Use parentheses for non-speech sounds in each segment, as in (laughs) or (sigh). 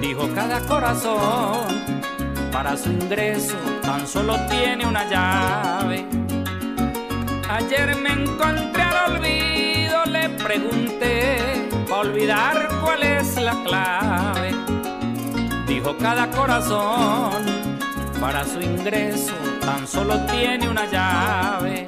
Dijo cada corazón, para su ingreso tan solo tiene una llave. Ayer me encontré al olvido, le pregunté para olvidar cuál es la clave. Dijo cada corazón, para su ingreso tan solo tiene una llave.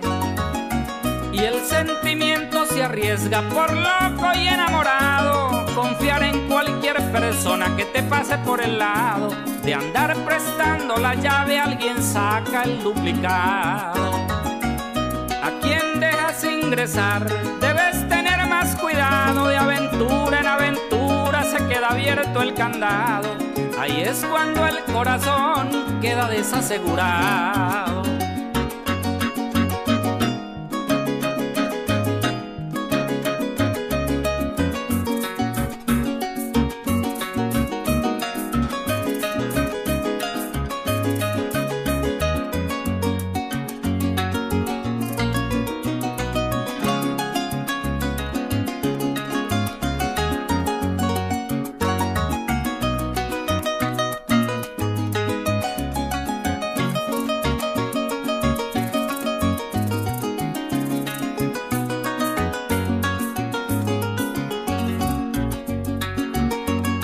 Y el sentimiento se arriesga por loco y enamorado. Confiar en cualquier persona que te pase por el lado. De andar prestando la llave, alguien saca el duplicado. A quien dejas ingresar, debes tener más cuidado. De aventura en aventura se queda abierto el candado Ahí es cuando el corazón queda desasegurado.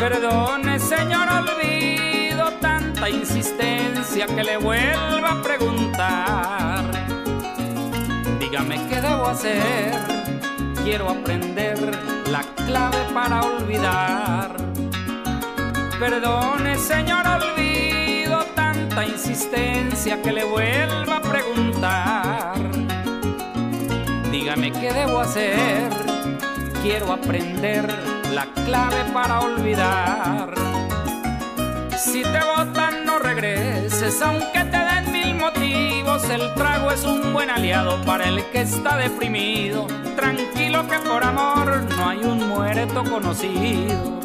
Perdone, señor, olvido tanta insistencia que le vuelva a preguntar. Dígame qué debo hacer, quiero aprender la clave para olvidar. Perdone, señor, olvido tanta insistencia que le vuelva a preguntar. Dígame qué debo hacer, quiero aprender la clave para olvidar. Si te botan, no regreses, aunque te den mil motivos. El trago es un buen aliado para el que está deprimido. Tranquilo que por amor no hay un muerto conocido.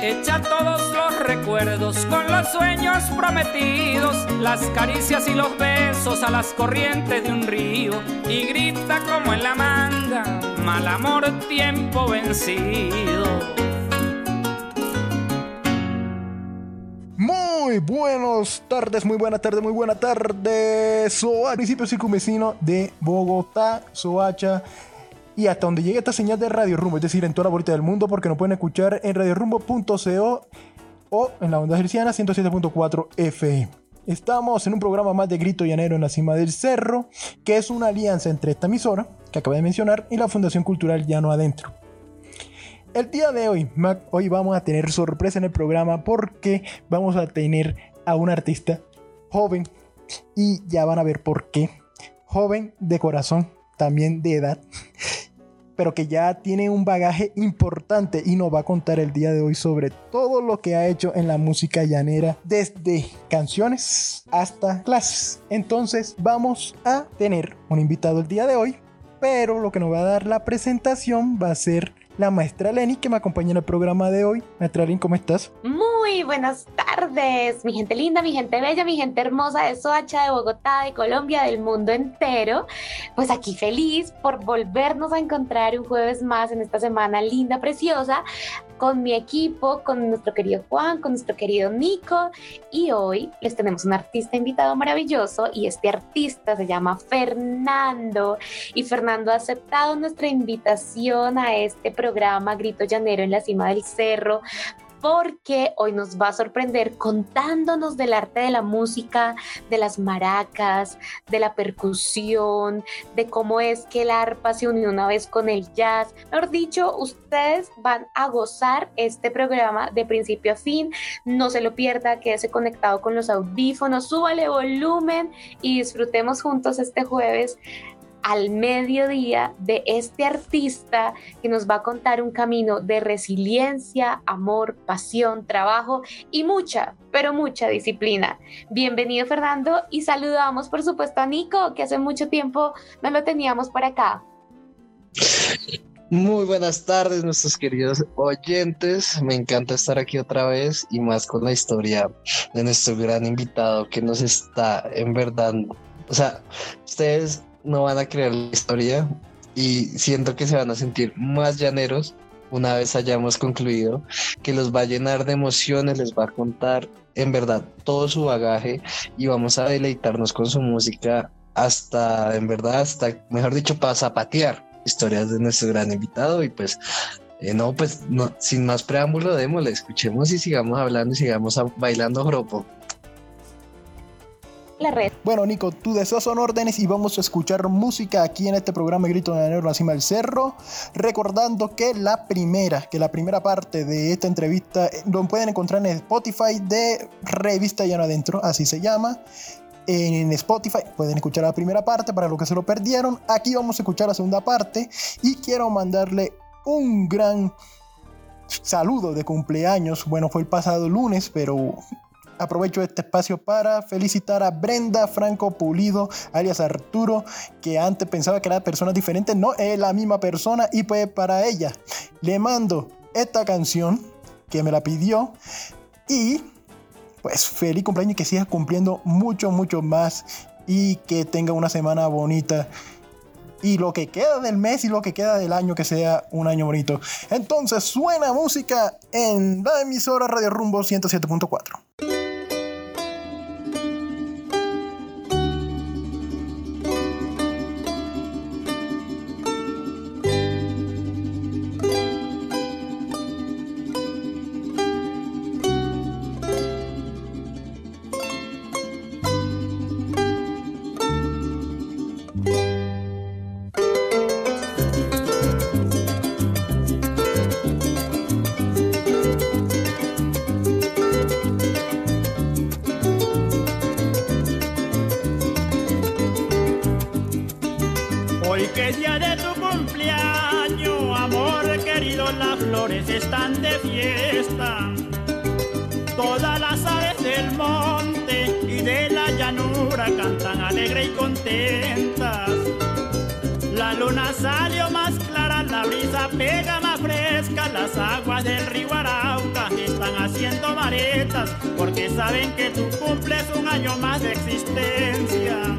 Echa todos los recuerdos con los sueños prometidos, las caricias y los besos a las corrientes de un río y grita como en la manga, mal amor tiempo vencido. Muy buenas tardes, muy buena tarde, muy buena tarde. Soa, municipio circunvecino de Bogotá, Soacha y hasta donde llegue esta señal de Radio Rumbo, es decir, en toda la bolita del mundo, porque nos pueden escuchar en radiorumbo.co o en la onda gerciana 107.4 FM. Estamos en un programa más de Grito Llanero en la cima del cerro, que es una alianza entre esta emisora, que acabé de mencionar, y la Fundación Cultural Llano Adentro. El día de hoy, hoy vamos a tener sorpresa en el programa porque vamos a tener a un artista joven y ya van a ver por qué. Joven de corazón, también de edad pero que ya tiene un bagaje importante y nos va a contar el día de hoy sobre todo lo que ha hecho en la música llanera, desde canciones hasta clases. Entonces vamos a tener un invitado el día de hoy, pero lo que nos va a dar la presentación va a ser la maestra Lenny que me acompaña en el programa de hoy. Maestra Lenny, ¿cómo estás? Muy buenas tardes, mi gente linda, mi gente bella, mi gente hermosa de Soacha, de Bogotá, de Colombia, del mundo entero. Pues aquí feliz por volvernos a encontrar un jueves más en esta semana linda, preciosa, con mi equipo, con nuestro querido Juan, con nuestro querido Nico. Y hoy les tenemos un artista invitado maravilloso y este artista se llama Fernando. Y Fernando ha aceptado nuestra invitación a este programa Grito Llanero en la cima del cerro porque hoy nos va a sorprender contándonos del arte de la música, de las maracas, de la percusión, de cómo es que el arpa se unió una vez con el jazz. Mejor dicho, ustedes van a gozar este programa de principio a fin. No se lo pierda, quédese conectado con los audífonos, súbale volumen y disfrutemos juntos este jueves al mediodía de este artista que nos va a contar un camino de resiliencia, amor, pasión, trabajo y mucha, pero mucha disciplina. Bienvenido Fernando y saludamos por supuesto a Nico, que hace mucho tiempo no lo teníamos por acá. Muy buenas tardes, nuestros queridos oyentes. Me encanta estar aquí otra vez y más con la historia de nuestro gran invitado que nos está en verdad O sea, ustedes no van a creer la historia y siento que se van a sentir más llaneros una vez hayamos concluido, que los va a llenar de emociones, les va a contar en verdad todo su bagaje y vamos a deleitarnos con su música hasta, en verdad, hasta, mejor dicho, para zapatear historias de nuestro gran invitado y pues eh, no, pues sin más preámbulo, démosle, escuchemos y sigamos hablando y sigamos bailando joropo la red. Bueno, Nico, tu deseos son órdenes y vamos a escuchar música aquí en este programa Grito de Enero, la cima del cerro. Recordando que la primera, que la primera parte de esta entrevista eh, lo pueden encontrar en Spotify de Revista Llano Adentro, así se llama. En Spotify pueden escuchar la primera parte para los que se lo perdieron. Aquí vamos a escuchar la segunda parte y quiero mandarle un gran saludo de cumpleaños. Bueno, fue el pasado lunes, pero aprovecho este espacio para felicitar a Brenda Franco Pulido, alias Arturo, que antes pensaba que era persona diferente, no es la misma persona y pues para ella le mando esta canción que me la pidió y pues feliz cumpleaños y que siga cumpliendo mucho, mucho más y que tenga una semana bonita y lo que queda del mes y lo que queda del año que sea un año bonito. Entonces suena música en la emisora Radio Rumbo 107.4. pero las flores están de fiesta. Todas las aves del monte y de la llanura cantan alegre y contentas. La luna salió más clara, la brisa pega más fresca, las aguas del río Arauca están haciendo maretas, porque saben que tú cumples un año más de existencia.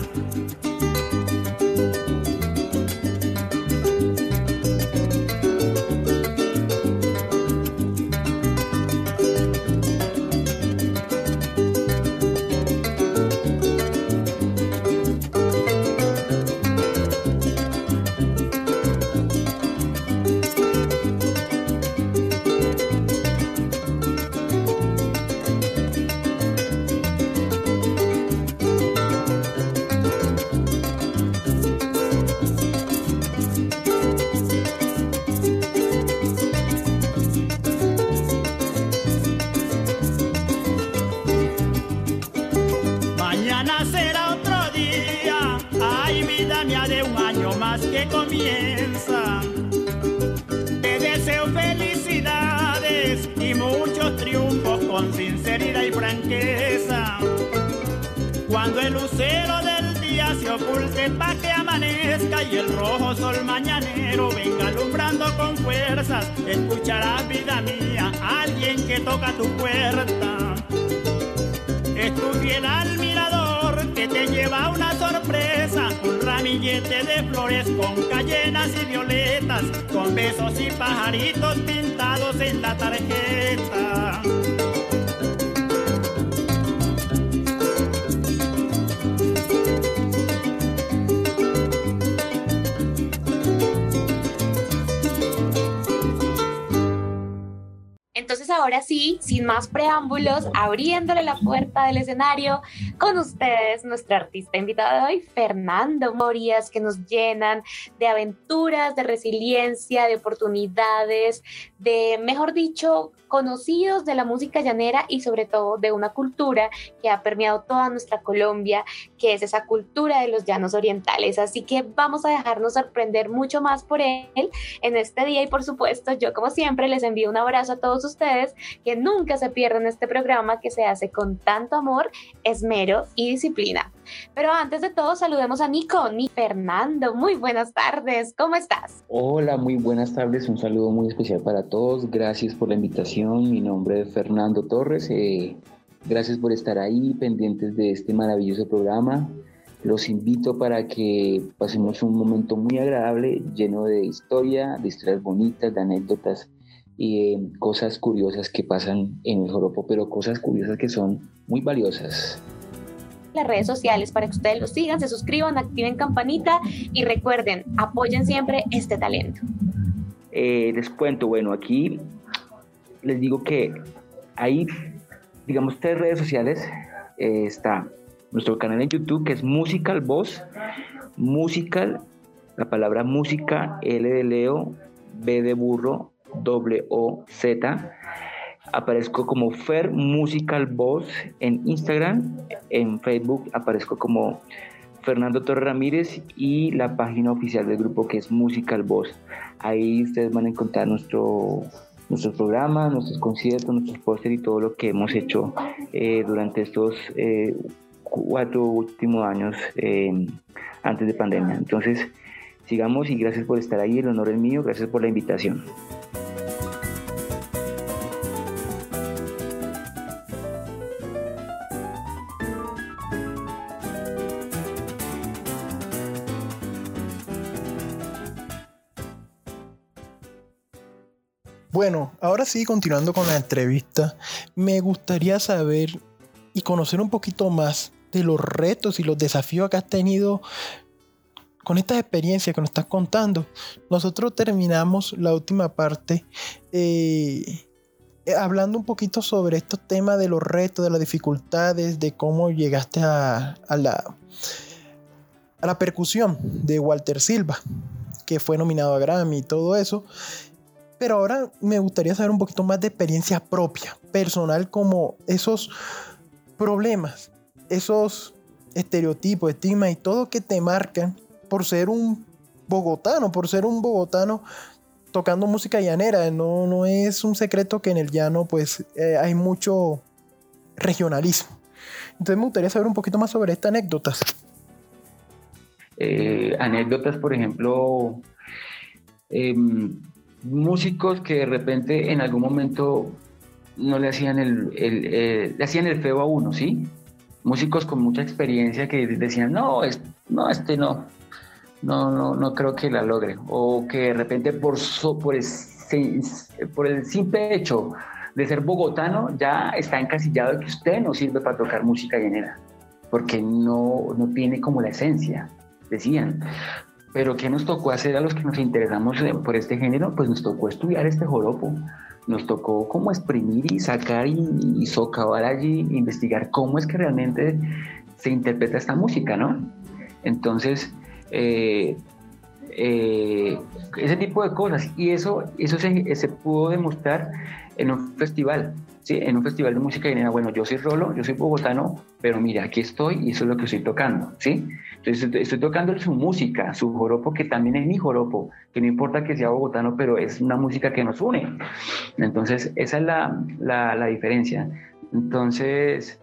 se oculten pa' que amanezca y el rojo sol mañanero venga alumbrando con fuerzas. Escucharás, vida mía, alguien que toca tu puerta. Es tu fiel admirador que te lleva una sorpresa, un ramillete de flores con cayenas y violetas, con besos y pajaritos pintados en la tarjeta. Ahora sí, sin más preámbulos, abriéndole la puerta del escenario, con ustedes nuestro artista invitado de hoy, Fernando Morías, que nos llenan de aventuras, de resiliencia, de oportunidades, de, mejor dicho, conocidos de la música llanera y sobre todo de una cultura que ha permeado toda nuestra Colombia, que es esa cultura de los llanos orientales. Así que vamos a dejarnos sorprender mucho más por él en este día y por supuesto yo como siempre les envío un abrazo a todos ustedes que nunca se pierdan este programa que se hace con tanto amor, esmero y disciplina. Pero antes de todo, saludemos a Nico, ni Fernando. Muy buenas tardes, ¿cómo estás? Hola, muy buenas tardes. Un saludo muy especial para todos. Gracias por la invitación. Mi nombre es Fernando Torres. Eh, gracias por estar ahí pendientes de este maravilloso programa. Los invito para que pasemos un momento muy agradable, lleno de historia, de historias bonitas, de anécdotas y de cosas curiosas que pasan en el joropo, pero cosas curiosas que son muy valiosas las redes sociales para que ustedes lo sigan, se suscriban, activen campanita y recuerden, apoyen siempre este talento. Eh, les cuento, bueno, aquí les digo que hay, digamos, tres redes sociales. Eh, está nuestro canal en YouTube que es Musical Voz, Musical, la palabra música, L de Leo, B de burro, W O Z. Aparezco como Fer Musical Voz en Instagram, en Facebook aparezco como Fernando Torres Ramírez y la página oficial del grupo que es Musical Voz. Ahí ustedes van a encontrar nuestro, nuestros programas, nuestros conciertos, nuestros pósteres y todo lo que hemos hecho eh, durante estos eh, cuatro últimos años eh, antes de pandemia. Entonces, sigamos y gracias por estar ahí, el honor es mío, gracias por la invitación. Ahora sí, continuando con la entrevista, me gustaría saber y conocer un poquito más de los retos y los desafíos que has tenido con estas experiencias que nos estás contando. Nosotros terminamos la última parte eh, hablando un poquito sobre estos temas de los retos, de las dificultades, de cómo llegaste a, la, a la percusión de Walter Silva, que fue nominado a Grammy y todo eso. Pero ahora me gustaría saber un poquito más de experiencia propia, personal, como esos problemas, esos estereotipos, estigmas y todo que te marcan por ser un bogotano, por ser un bogotano tocando música llanera. No, no es un secreto que en el llano pues eh, hay mucho regionalismo. Entonces me gustaría saber un poquito más sobre estas anécdotas. Eh, anécdotas, por ejemplo, em, músicos que de repente en algún momento no le hacían el, eh, le hacían el feo a uno, ¿sí? Músicos con mucha experiencia que decían, no, es, no, este no, no, no, no creo que la logre. O que de repente por, por, el, por el simple hecho de ser bogotano ya está encasillado de que usted no sirve para tocar música llanera, porque no, no tiene como la esencia, decían. Pero ¿qué nos tocó hacer a los que nos interesamos por este género? Pues nos tocó estudiar este joropo, nos tocó como exprimir y sacar y, socavar allí, investigar cómo es que realmente se interpreta esta música, ¿no? Entonces, eh, eh, ese tipo de cosas. Y eso, eso se, se, pudo demostrar en un festival, ¿sí? En un festival de música y bueno, yo soy Rolo, yo soy bogotano, pero mira, aquí estoy y eso es lo que estoy tocando, ¿sí? Entonces estoy tocando su música, su joropo, que también es mi joropo, que no importa que sea bogotano, pero es una música que nos une. Entonces, esa es la, la, la diferencia. Entonces,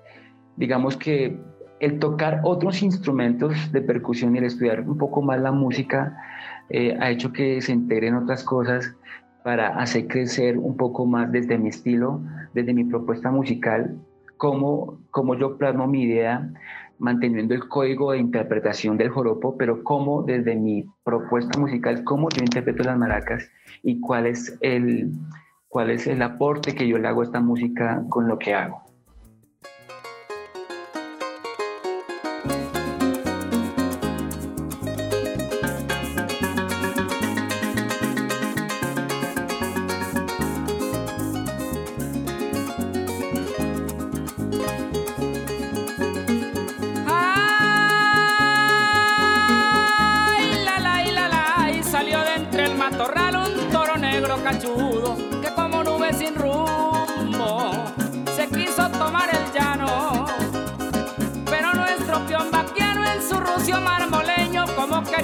digamos que el tocar otros instrumentos de percusión y el estudiar un poco más la música eh, ha hecho que se integren otras cosas para hacer crecer un poco más desde mi estilo, desde mi propuesta musical, cómo, cómo yo plasmo mi idea manteniendo el código de interpretación del joropo, pero cómo desde mi propuesta musical, cómo yo interpreto las maracas y cuál es el, cuál es el aporte que yo le hago a esta música con lo que hago.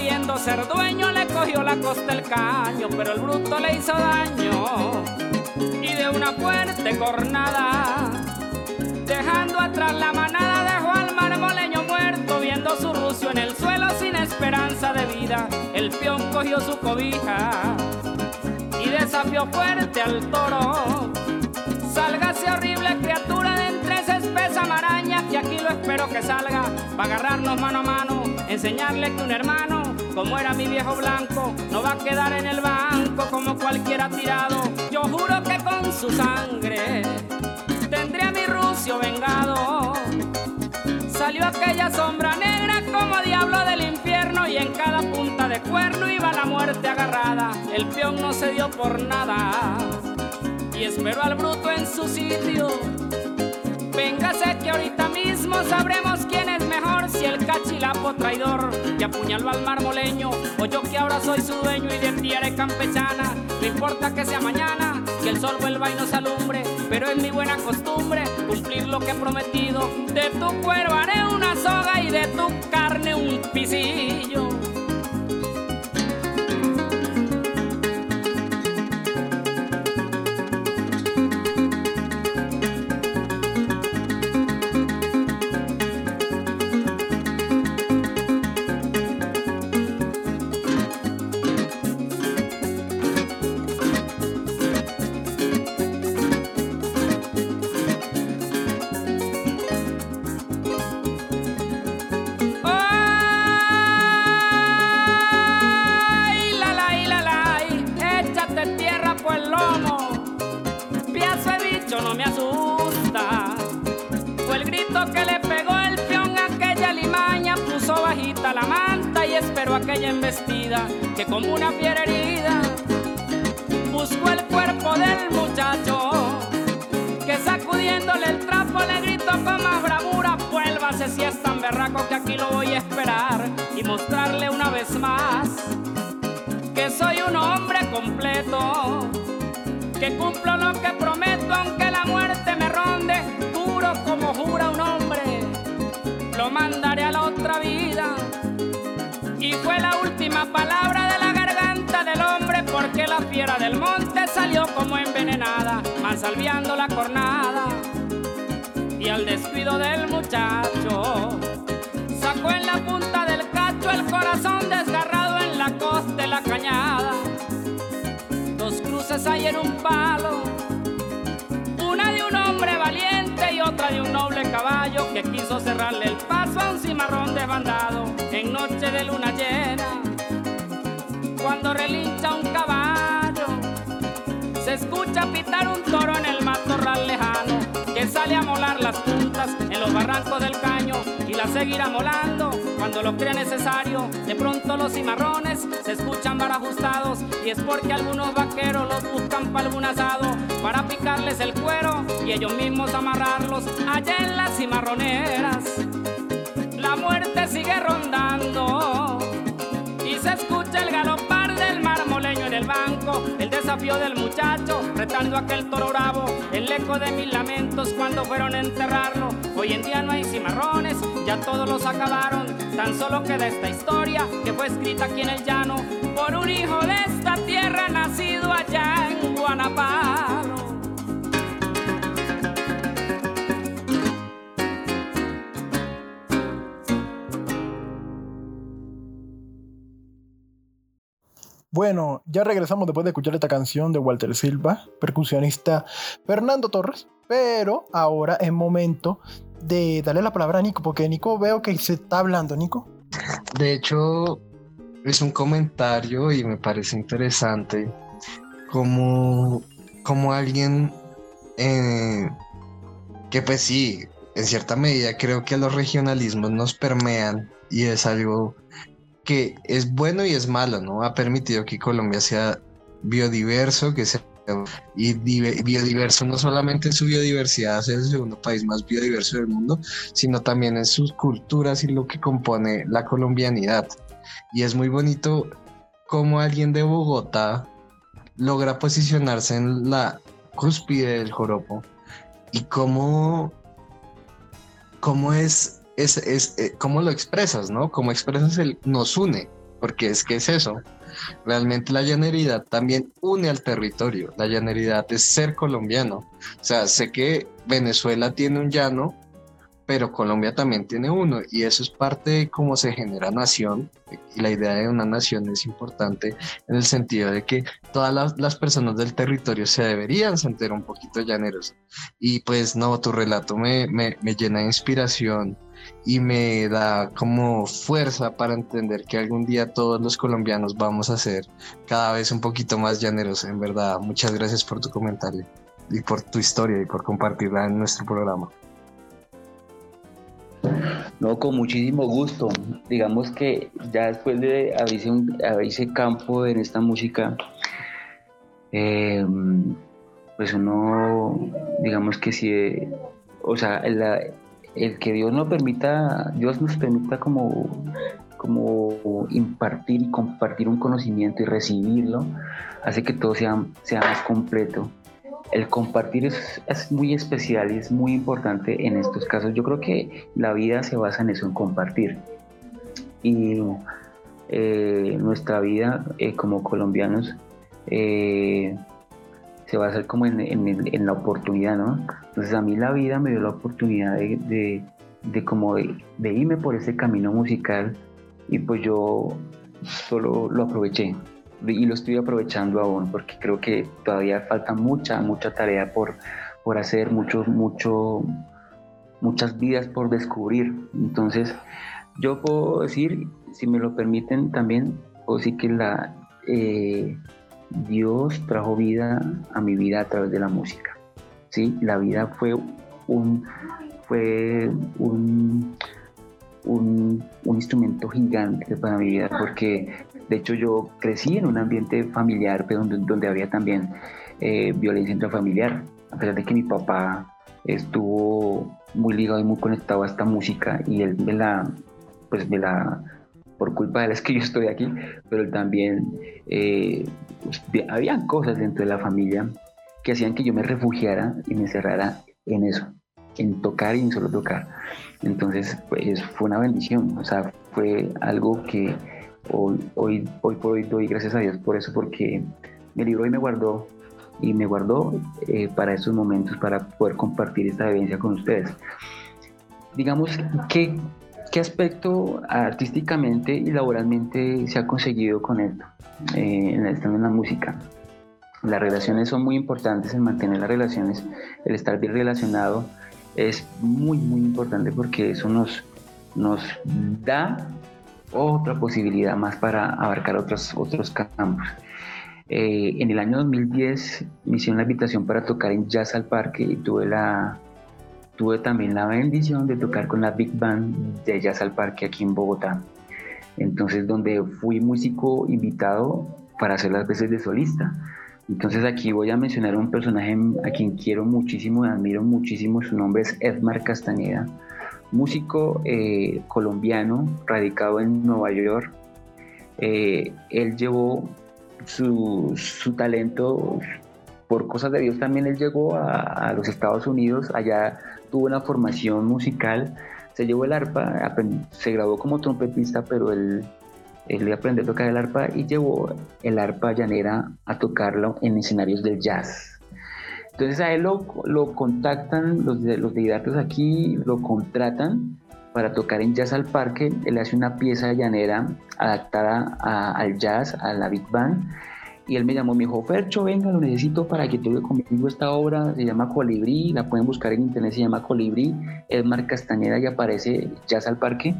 Queriendo ser dueño le cogió la costa el caño, pero el bruto le hizo daño y de una fuerte cornada. Dejando atrás la manada dejó al marmoleño muerto, viendo su rucio en el suelo sin esperanza de vida. El peón cogió su cobija y desafió fuerte al toro. Sálgase horrible criatura de entre esa espesa maraña que aquí lo espero que salga para agarrarnos mano a mano, enseñarle que un hermano, como era mi viejo blanco, no va a quedar en el banco como cualquiera tirado. Yo juro que con su sangre tendré a mi rucio vengado. Salió aquella sombra negra como diablo del infierno y en cada punta de cuerno iba la muerte agarrada. El peón no se dio por nada y esperó al bruto en su sitio. Véngase que ahorita mismo sabremos quién es mejor, si el cachilapo traidor que apuñaló al marmoleño o yo que ahora soy su dueño y de ti haré campechana. No importa que sea mañana, que el sol vuelva y nos alumbre, pero es mi buena costumbre cumplir lo que he prometido. De tu cuero haré una soga y de tu carne un pisillo. Que le pegó el peón a aquella limaña, puso bajita la manta y esperó aquella embestida que como una fiera herida buscó el cuerpo del muchacho que sacudiéndole el trapo le gritó con más bravura, vuélvase si es tan berraco que aquí lo voy a esperar y mostrarle una vez más que soy un hombre completo, que cumplo lo que prometo aunque la muerte me ronde, como jura un hombre, lo mandaré a la otra vida. Y fue la última palabra de la garganta del hombre porque la fiera del monte salió como envenenada, mansalviando la cornada. Y al descuido del muchacho, sacó en la punta del cacho el corazón desgarrado en la costa de la cañada. Dos cruces hay en un palo, otra de un noble caballo que quiso cerrarle el paso a un cimarrón desbandado en noche de luna llena. Cuando relincha un caballo, se escucha pitar un toro en el matorral lejano sale a molar las puntas en los barrancos del caño y la seguirá molando cuando lo crea necesario. De pronto los cimarrones se escuchan barajustados y es porque algunos vaqueros los buscan para algún asado para picarles el cuero y ellos mismos amarrarlos allá en las cimarroneras. La muerte sigue rondando y se escucha el galopar del marmoleño en el banco, el desafío del muchacho, retando a aquel toro bravo, eco de mis lamentos cuando fueron a enterrarlo. Hoy en día no hay cimarrones, ya todos los acabaron, tan solo queda esta historia que fue escrita aquí en el llano por un hijo de esta tierra nacido allá en Guanapalo. Bueno, ya regresamos después de escuchar esta canción de Walter Silva, percusionista Fernando Torres, pero ahora es momento de darle la palabra a Nico, porque Nico veo que se está hablando, Nico. De hecho, es un comentario y me parece interesante como, como alguien eh, que pues sí, en cierta medida creo que los regionalismos nos permean y es algo que es bueno y es malo, ¿no? Ha permitido que Colombia sea biodiverso, que sea y dive- biodiverso no solamente en su biodiversidad, es el segundo país más biodiverso del mundo, sino también en sus culturas y lo que compone la colombianidad. Y es muy bonito cómo alguien de Bogotá logra posicionarse en la cúspide del joropo y cómo, cómo es, es, es eh, cómo lo expresas, ¿no? Cómo expresas el nos une. porque es que es eso. Realmente la llaneridad también une al territorio. La llaneridad es ser colombiano. O sea, sé que Venezuela tiene un llano, pero Colombia también tiene uno y eso es parte de cómo se genera nación y la idea de una nación es importante en el sentido de que todas las, personas del territorio se deberían sentir un poquito llaneros y pues no, tu relato me, me, me llena de inspiración y me da como fuerza para entender que algún día todos los colombianos vamos a ser cada vez un poquito más llaneros, en verdad. Muchas gracias por tu comentario y por tu historia y por compartirla en nuestro programa. No, con muchísimo gusto. Digamos que ya después de abrirse, campo en esta música, eh, pues uno, digamos que si, o sea, el que Dios nos permita, Dios nos permita como, como impartir y compartir un conocimiento y recibirlo, hace que todo sea, sea más completo el compartir es, muy especial y es muy importante en estos casos. Yo creo que la vida se basa en eso, en compartir. Y eh, nuestra vida eh, como colombianos eh, se va a hacer como en, la oportunidad, ¿no? Entonces a mí la vida me dio la oportunidad de, como de, irme por ese camino musical y pues yo solo lo aproveché y lo estoy aprovechando aún porque creo que todavía falta mucha, mucha tarea por, por hacer, mucho, mucho, muchas vidas por descubrir. Entonces, yo puedo decir, si me lo permiten también, puedo decir que la, eh, Dios trajo vida a mi vida a través de la música. ¿sí? La vida fue un, fue un, un, instrumento gigante para mi vida porque de hecho, yo crecí en un ambiente familiar pero donde, donde había también eh, violencia intrafamiliar, a pesar de que mi papá estuvo muy ligado y muy conectado a esta música y él me la, pues me la, por culpa de él es que yo estoy aquí, pero también, eh, pues, habían cosas dentro de la familia que hacían que yo me refugiara y me encerrara en eso, en tocar y en solo tocar. Entonces, pues fue una bendición, o sea, fue algo que Hoy, por hoy doy gracias a Dios por eso, porque me libró y me guardó, y me guardó eh, para esos momentos, para poder compartir esta vivencia con ustedes. Digamos, ¿qué, qué aspecto artísticamente y laboralmente se ha conseguido con esto, eh, en, en la música? Las relaciones son muy importantes, el mantener las relaciones, el estar bien relacionado es muy, muy importante porque eso nos, nos da otra posibilidad más para abarcar otros, otros campos. Eh, en el año 2010 me hicieron la invitación para tocar en Jazz al Parque y tuve, la, tuve también la bendición de tocar con la Big Band de Jazz al Parque aquí en Bogotá. Entonces, donde fui músico invitado para hacer las veces de solista. Entonces aquí voy a mencionar un personaje a quien quiero muchísimo y admiro muchísimo. Su nombre es Edmar Castañeda músico eh, colombiano radicado en Nueva York. Eh, él llevó su, talento, por cosas de Dios también él llegó a, los Estados Unidos, allá tuvo una formación musical, se llevó el arpa, se graduó como trompetista, pero él, él aprendió a tocar el arpa y llevó el arpa llanera a tocarlo en escenarios del jazz. Entonces a él lo, lo contactan los, los didactos aquí, lo contratan para tocar en Jazz al Parque. Él hace una pieza llanera adaptada al jazz, a la Big Band. Y él me llamó, me dijo, Fercho, venga, lo necesito para que toque conmigo esta obra. Se llama Colibrí, la pueden buscar en internet, se llama Colibrí. Edmar Castañeda y aparece Jazz al Parque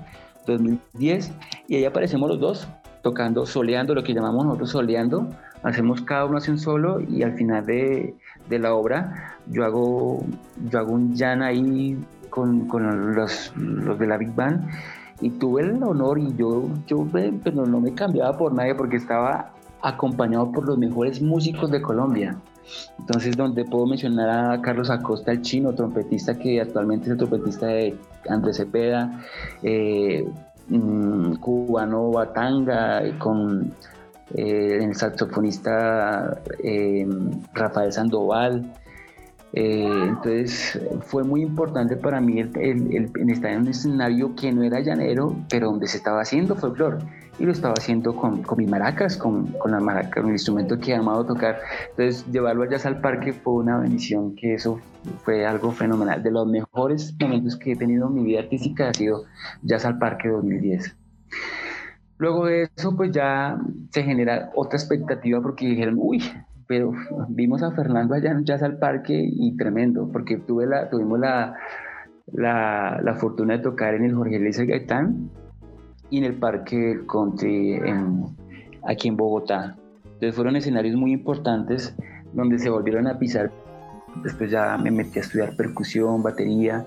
2010. Y ahí aparecemos los dos, tocando, soleando, lo que llamamos nosotros soleando. Hacemos cada uno hace un solo y al final de, de la obra, yo hago, yo hago un jam ahí con, con los, los, de la Big Band y tuve el honor y yo, yo pero no me cambiaba por nadie porque estaba acompañado por los mejores músicos de Colombia. Entonces, donde puedo mencionar a Carlos Acosta, el chino, trompetista que actualmente es el trompetista de Andrés Cepeda, eh, mm, cubano Batanga, con eh, el saxofonista eh, Rafael Sandoval. Entonces fue muy importante para mí el, estar en un escenario que no era llanero, pero donde se estaba haciendo folclore. Y lo estaba haciendo con, con mis maracas, con, con las maracas, un instrumento que he amado tocar. Entonces, llevarlo allá al parque fue una bendición, que eso fue algo fenomenal. De los mejores momentos que he tenido en mi vida artística ha sido Jazz al Parque 2010. Luego de eso, pues ya se genera otra expectativa porque dijeron, uy, pero vimos a Fernando allá en Jazz al Parque y tremendo, porque tuve la, tuvimos la, la, la fortuna de tocar en el Jorge Luis Gaitán y en el Parque Country en, aquí en Bogotá. Entonces fueron escenarios muy importantes donde se volvieron a pisar. Después ya me metí a estudiar percusión, batería,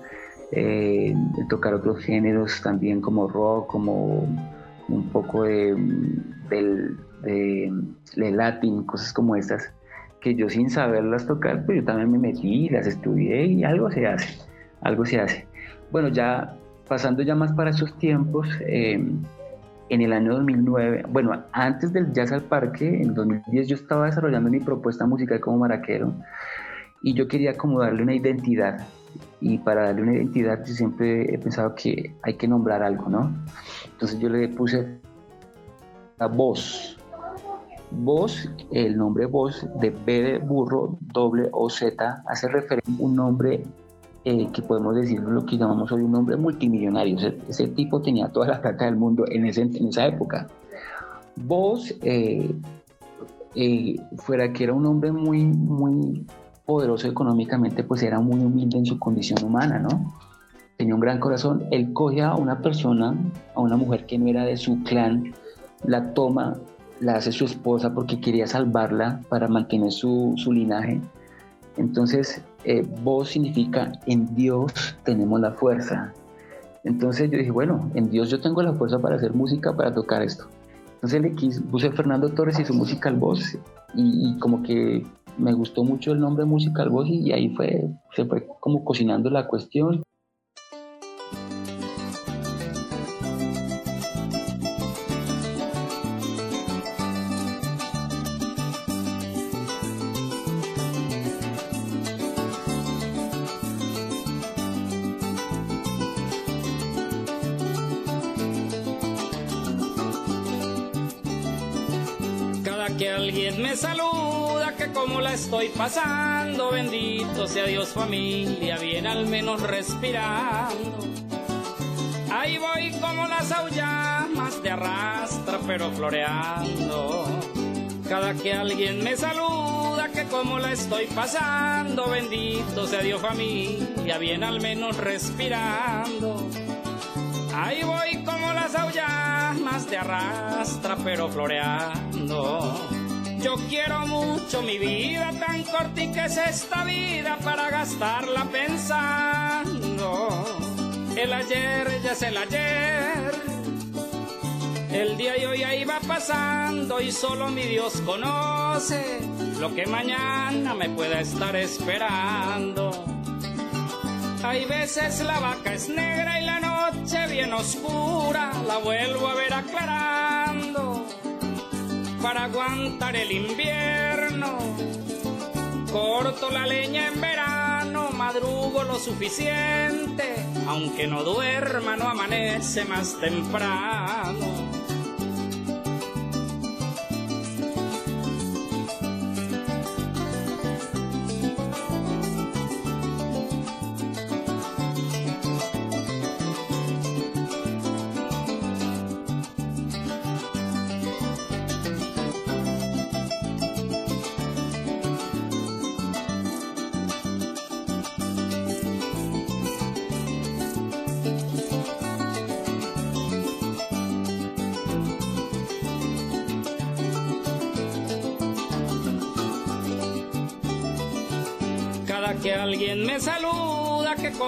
eh, tocar otros géneros también como rock, como un poco de, del, de, de latín, cosas como estas, que yo sin saberlas tocar, pues yo también me metí, las estudié y algo se hace, algo se hace. Bueno, ya pasando ya más para esos tiempos, eh, en el año 2009, bueno, antes del Jazz al Parque, en 2010 yo estaba desarrollando mi propuesta musical como maraquero y yo quería como darle una identidad. Y para darle una identidad yo siempre he pensado que hay que nombrar algo, ¿no? Entonces yo le puse la voz. Voz, el nombre voz de B de burro, doble O Z, hace referencia a un nombre eh, que podemos decir lo que llamamos hoy un hombre multimillonario. Ese, tipo tenía toda la plata del mundo en, ese, en esa época. Vos, eh, eh, fuera que era un hombre muy, muy poderoso económicamente, pues era muy humilde en su condición humana, ¿no? Tenía un gran corazón. Él coge a una persona, a una mujer que no era de su clan, la toma, la hace su esposa porque quería salvarla para mantener su, su linaje. Entonces, eh, voz significa en Dios tenemos la fuerza. Entonces yo dije, bueno, en Dios yo tengo la fuerza para hacer música, para tocar esto. Entonces le quise, puse Fernando Torres y su musical voz y, y, como que me gustó mucho el nombre musical voz y ahí fue, se fue como cocinando la cuestión. Como la estoy pasando, bendito sea Dios familia, bien al menos respirando. Ahí voy como las aullamas de arrastra, pero floreando. Cada que alguien me saluda, que como la estoy pasando, bendito sea Dios familia, bien al menos respirando. Ahí voy como las aullamas te arrastra, pero floreando. Yo quiero mucho mi vida, tan cortica es esta vida para gastarla pensando. El ayer ya es el ayer. El día y hoy ahí va pasando y solo mi Dios conoce lo que mañana me pueda estar esperando. Hay veces la vaca es negra y la noche bien oscura, la vuelvo a ver aclarando para aguantar el invierno. Corto la leña en verano, madrugo lo suficiente, aunque no duerma, no amanece más temprano.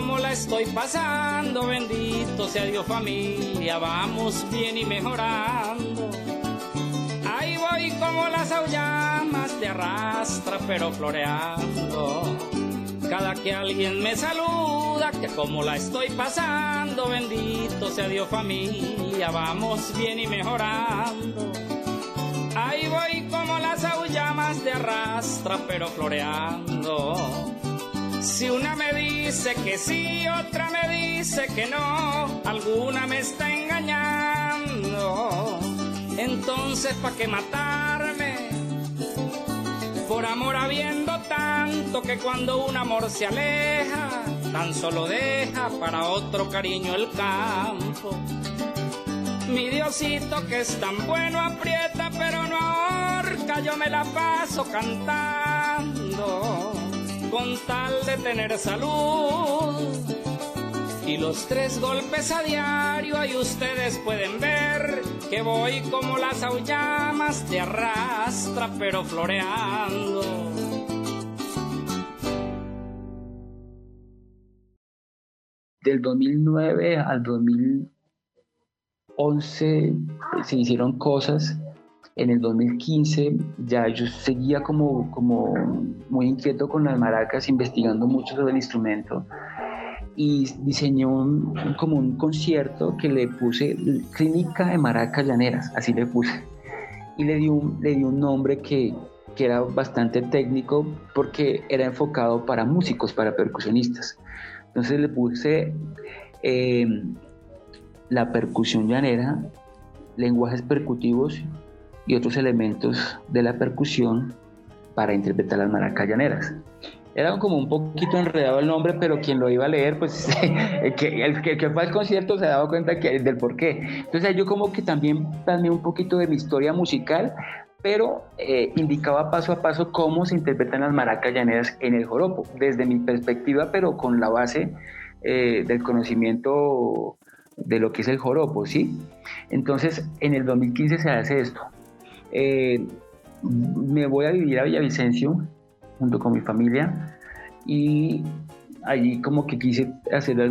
Como la estoy pasando, bendito sea Dios familia, vamos bien y mejorando. Ahí voy como las aullamas te arrastra, pero floreando. Cada que alguien me saluda, que como la estoy pasando, bendito sea Dios familia, vamos bien y mejorando. Ahí voy como las aullamas de arrastra, pero floreando. Si una me dice que sí, otra me dice que no, alguna me está engañando. entonces pa' qué matarme. Por amor habiendo tanto que cuando un amor se aleja, tan solo deja para otro cariño el campo. Mi Diosito que es tan bueno aprieta pero no ahorca, yo me la paso cantando con tal de tener salud y los tres golpes a diario ahí ustedes pueden ver que voy como las aullamas te arrastra pero floreando. Del 2009 al 2011 se hicieron cosas. En el 2015 ya yo seguía como, como muy inquieto con las maracas, investigando mucho sobre el instrumento y diseñó un, como un concierto que le puse Clínica de Maracas Llaneras, así le puse. Y le di un, le di un nombre que, que era bastante técnico porque era enfocado para músicos, para percusionistas. Entonces le puse eh, la percusión llanera, lenguajes percutivos y otros elementos de la percusión para interpretar las maracas llaneras era como un poquito enredado el nombre, pero quien lo iba a leer, pues (laughs) el, que, el, que, fue al concierto se daba cuenta que, del por qué. Entonces yo como que también también un poquito de mi historia musical, pero eh, indicaba paso a paso cómo se interpretan las maracas llaneras en el joropo, desde mi perspectiva, pero con la base eh, del conocimiento de lo que es el joropo, ¿sí? Entonces, en el 2015 se hace esto. Eh, me voy a vivir a Villavicencio, junto con mi familia y allí como que quise hacer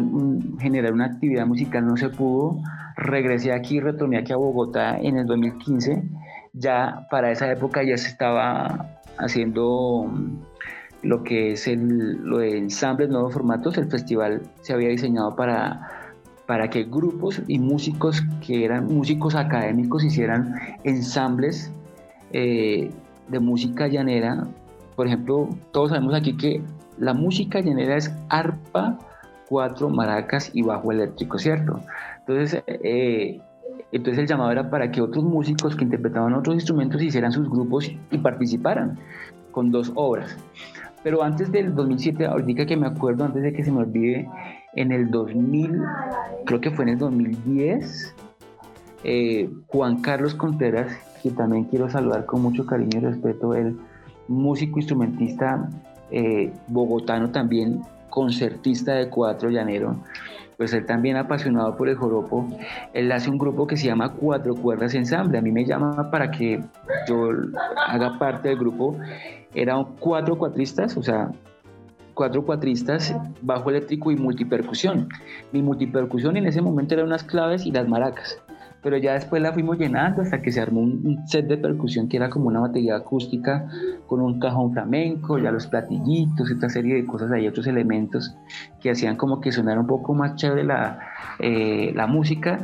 generar una actividad musical, no se pudo. Regresé aquí, retorné aquí a Bogotá en el 2015. Ya para esa época ya se estaba haciendo lo que es el, lo de ensambles, nuevos formatos. El festival se había diseñado para, para que grupos y músicos que eran músicos académicos hicieran ensambles eh, de música llanera por ejemplo, todos sabemos aquí que la música llanera es arpa, cuatro maracas y bajo eléctrico, ¿cierto? Entonces, eh, entonces el llamado era para que otros músicos que interpretaban otros instrumentos hicieran sus grupos y participaran con dos obras. Pero antes del 2007, ahorita que me acuerdo, antes de que se me olvide, en el 2000, creo que fue en el 2010, eh, Juan Carlos Contreras, que también quiero saludar con mucho cariño y respeto, él músico instrumentista eh, bogotano también, concertista de cuatro llanero, pues él también apasionado por el joropo, él hace un grupo que se llama Cuatro Cuerdas Ensamble, a mí me llama para que yo haga parte del grupo, eran cuatro cuatristas, o sea, cuatro cuatristas, bajo eléctrico y multipercusión. Mi multipercusión en ese momento eran unas claves y las maracas pero ya después la fuimos llenando hasta que se armó un, set de percusión que era como una batería acústica con un cajón flamenco, ya los platillitos, esta serie de cosas, hay otros elementos que hacían como que sonara un poco más chévere la, eh, la música.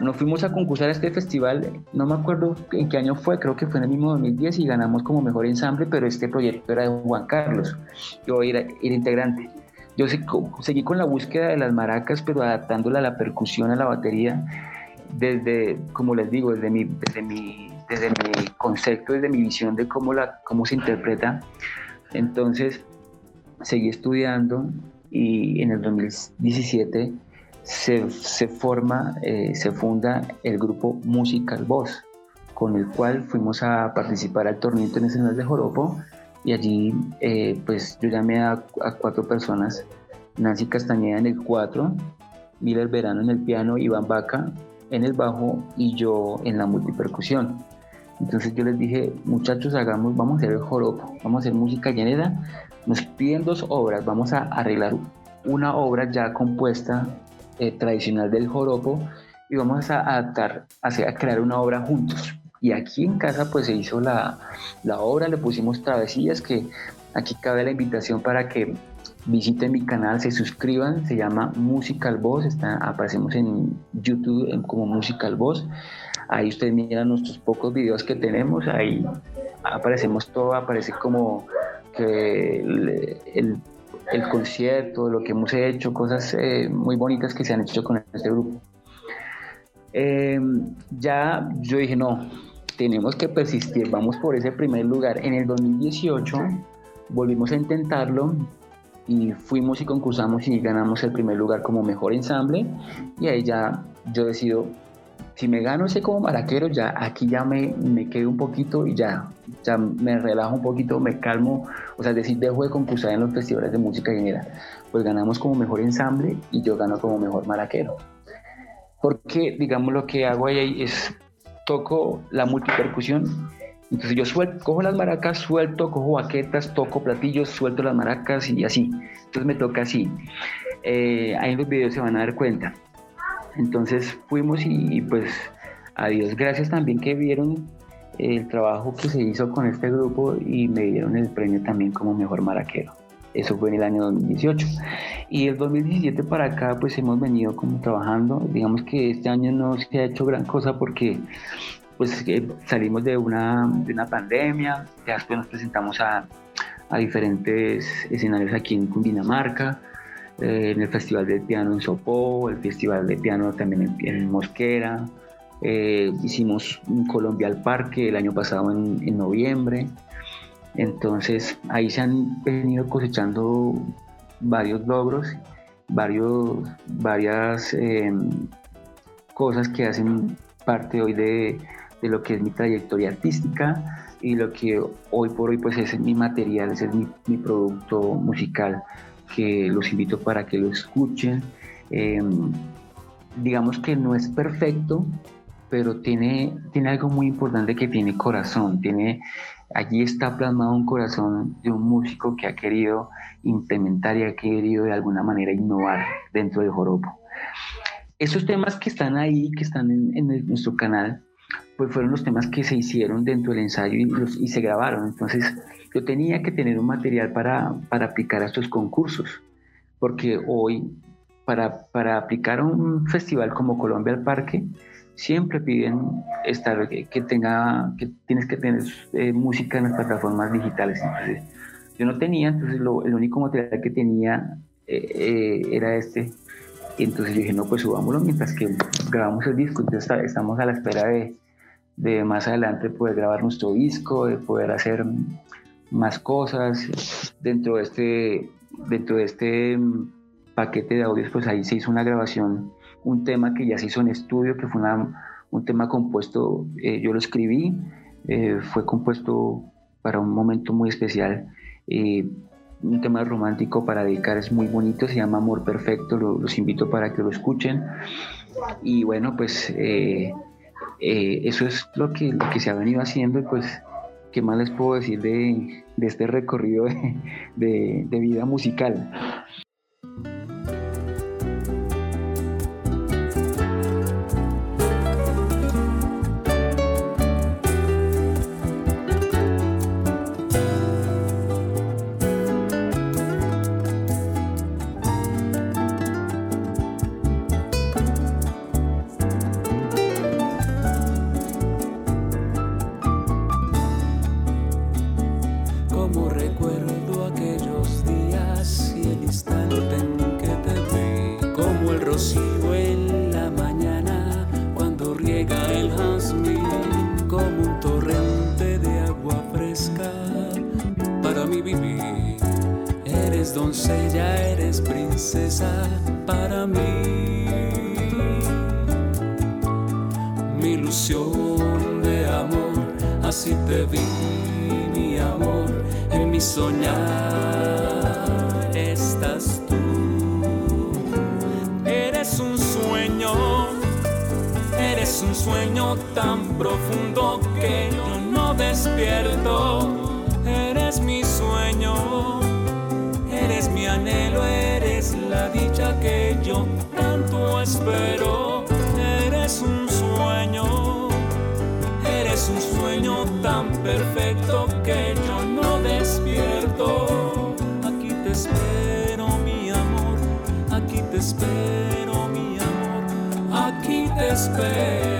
Nos fuimos a concursar este festival, no me acuerdo en qué año fue, creo que fue en el mismo 2010 y ganamos como mejor ensamble, pero este proyecto era de Juan Carlos, yo era, era integrante. Yo seguí con la búsqueda de las maracas, pero adaptándola a la percusión, a la batería desde, como les digo, desde mi, desde mi, desde mi concepto, desde mi visión de cómo, la, cómo se interpreta. Entonces, seguí estudiando y en el 2017 se, se forma, eh, se funda el grupo Musical Voz, con el cual fuimos a participar al torneo internacional de Joropo y allí eh, pues yo llamé a, a, cuatro personas, Nancy Castañeda en el 4, Miller Verano en el piano, Iván Vaca en el bajo y yo en la multipercusión. Entonces yo les dije, muchachos, hagamos, vamos a hacer el joropo, vamos a hacer música llanera. Nos piden dos obras, vamos a arreglar una obra ya compuesta eh, tradicional del joropo y vamos a adaptar, a, a crear una obra juntos. Y aquí en casa pues se hizo la, la obra, le pusimos travesías que aquí cabe la invitación para que visiten mi canal, se suscriban, se llama Musical Voz, está, aparecemos en YouTube como Musical Voz. Ahí ustedes miran nuestros pocos videos que tenemos, ahí aparecemos todo, aparece como que el, el, concierto, lo que hemos hecho, cosas eh, muy bonitas que se han hecho con este grupo. Em, ya yo dije, no, tenemos que persistir, vamos por ese primer lugar. En el 2018 volvimos a intentarlo y fuimos y concursamos y ganamos el primer lugar como mejor ensamble. Y ahí ya yo decido si me gano ese como maraquero ya aquí ya me, me quedo un poquito y ya ya me relajo un poquito me calmo. O sea es decir dejo de concursar en los festivales de música general. Pues ganamos como mejor ensamble y yo gano como mejor maraquero. Porque digamos lo que hago ahí es toco la multipercusión entonces yo suelto, cojo las maracas, suelto, cojo baquetas, toco platillos, suelto las maracas y así. Entonces me toca así. Eh, ahí en los videos se van a dar cuenta. Entonces fuimos y, pues a Dios gracias también que vieron el trabajo que se hizo con este grupo y me dieron el premio también como mejor maraquero. Eso fue en el año 2018. Y el 2017 para acá pues hemos venido como trabajando. Digamos que este año no se ha hecho gran cosa porque pues salimos de una, de una pandemia, ya después nos presentamos a, a diferentes escenarios aquí en Cundinamarca, eh, en el Festival del Piano en Sopó, el Festival de Piano también en, Mosquera, eh, hicimos un Colombia al Parque el año pasado en, en, noviembre, entonces ahí se han venido cosechando varios logros, varios, varias eh, cosas que hacen parte hoy de, de lo que es mi trayectoria artística y lo que hoy por hoy pues es mi material, ese es mi, producto musical que los invito para que lo escuchen. Em, digamos que no es perfecto, pero tiene, tiene algo muy importante que tiene corazón, tiene, allí está plasmado un corazón de un músico que ha querido implementar y ha querido de alguna manera innovar dentro del joropo. Esos temas que están ahí, que están en nuestro canal, pues fueron los temas que se hicieron dentro del ensayo y, se grabaron. Entonces yo tenía que tener un material para, para aplicar a estos concursos, porque hoy para, para, aplicar a un festival como Colombia al Parque, siempre piden estar, que, tenga, que tienes que tener eh, música en las plataformas digitales. Entonces, yo no tenía, entonces lo, el único material que tenía eh, eh, era este. Y entonces yo dije, no, pues subámoslo mientras que grabamos el disco. Entonces estamos a la espera de, de más adelante poder grabar nuestro disco, de poder hacer más cosas. Dentro de este, dentro de este mm, paquete de audios, pues ahí se hizo una grabación, un tema que ya se hizo en estudio, que fue un tema compuesto, eh, yo lo escribí, eh, fue compuesto para un momento muy especial. Eh, un tema romántico para dedicar es muy bonito, se llama Amor Perfecto, los invito para que lo escuchen. Y bueno, pues eh, eso es lo que, lo que se ha venido haciendo y pues, ¿qué más les puedo decir de, este recorrido de vida musical? pero eres un sueño, eres un sueño tan perfecto que yo no despierto. Aquí te espero, mi amor, aquí te espero, mi amor, aquí te espero.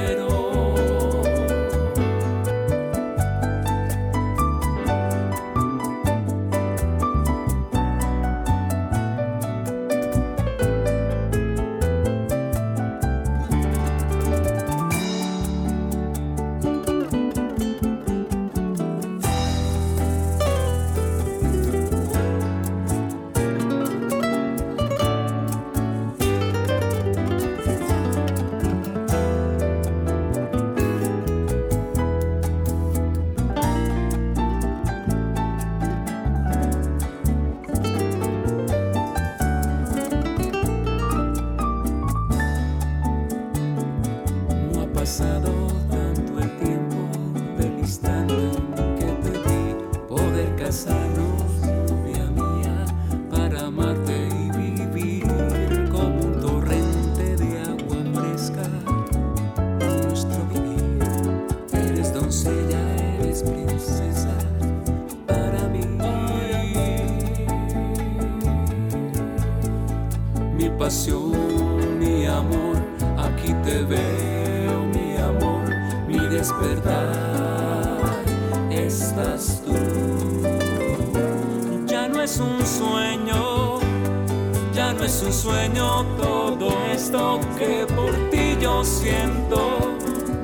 Ya no es un sueño todo esto que por ti yo siento.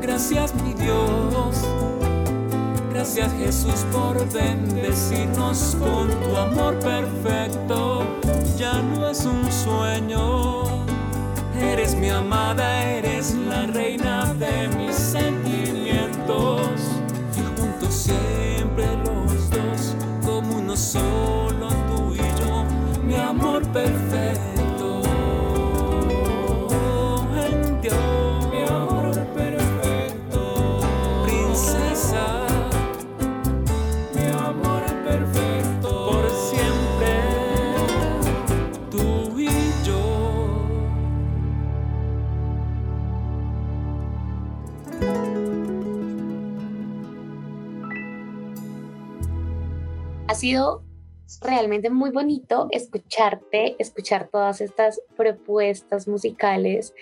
Gracias mi Dios. Gracias Jesús por bendecirnos con tu amor perfecto. Ya no es un sueño. Eres mi amada, eres la reina de mis sentimientos. Y juntos siempre sido realmente muy bonito escucharte, escuchar todas estas propuestas musicales,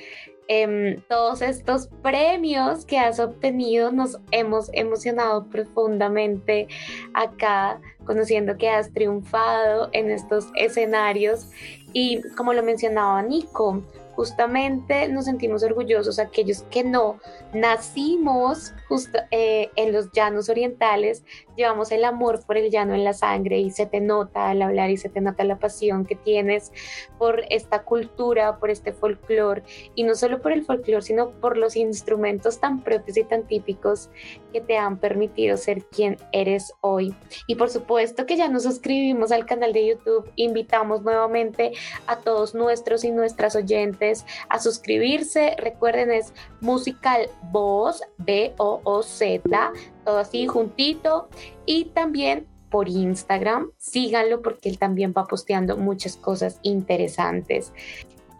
em, todos estos premios que has obtenido. Nos hemos emocionado profundamente acá, conociendo que has triunfado en estos escenarios y como lo mencionaba Nico, justamente nos sentimos orgullosos aquellos que no nacimos justo eh, en los llanos orientales, llevamos el amor por el llano en la sangre y se te nota al hablar y se te nota la pasión que tienes por esta cultura, por este folclore y no solo por el folclore, sino por los instrumentos tan propios y tan típicos que te han permitido ser quien eres hoy. Y por supuesto que ya nos suscribimos al canal de YouTube, invitamos nuevamente a todos nuestros y nuestras oyentes a suscribirse. Recuerden, es Musical Voz, B-O-O-Z, todo así juntito. Y también por Instagram, síganlo porque él también va posteando muchas cosas interesantes.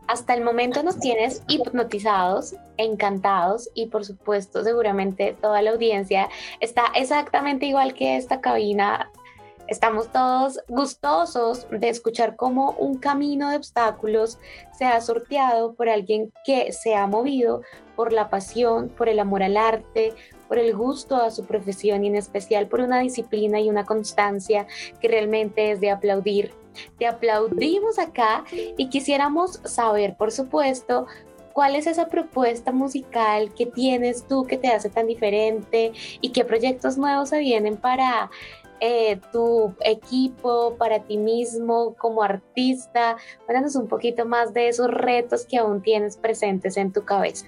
Hasta el momento nos tienes hipnotizados, encantados y por supuesto seguramente toda la audiencia está exactamente igual que esta cabina Estamos todos gustosos de escuchar cómo un camino de obstáculos se ha sorteado por alguien que se ha movido por la pasión, por el amor al arte, por el gusto a su profesión y en especial por una disciplina y una constancia que realmente es de aplaudir. Te aplaudimos acá y quisiéramos saber, por supuesto, ¿Cuál es esa propuesta musical que tienes tú que te hace tan diferente y qué proyectos nuevos se vienen para eh, tu equipo, para ti mismo como artista? Cuéntanos un poquito más de esos retos que aún tienes presentes en tu cabeza.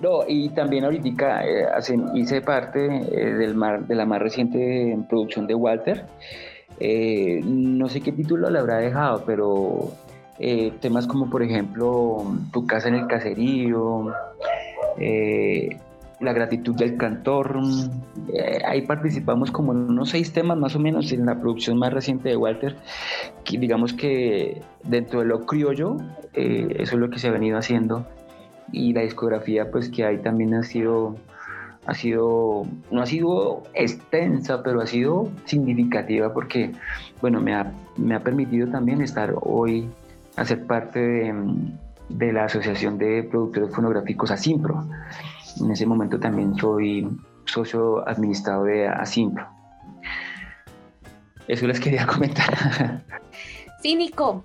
No, y también ahorita eh, hice parte eh, del mar- de la más reciente producción de Walter. No sé qué título le habrá dejado, pero temas como por ejemplo Tu casa en el caserío, La gratitud del cantor. eh, ahí participamos como en unos seis temas más o menos en la producción más reciente de Walter. que digamos que dentro de lo criollo, eh, eso es lo que se ha venido haciendo y la discografía pues que hay también ha sido ha sido no ha sido extensa pero ha sido significativa porque bueno me ha, me ha permitido también estar hoy a ser parte de, de la asociación de productores fonográficos Asimpro en ese momento también soy socio administrado de Asimpro eso les quería (laughs) comentar Sí, Nico,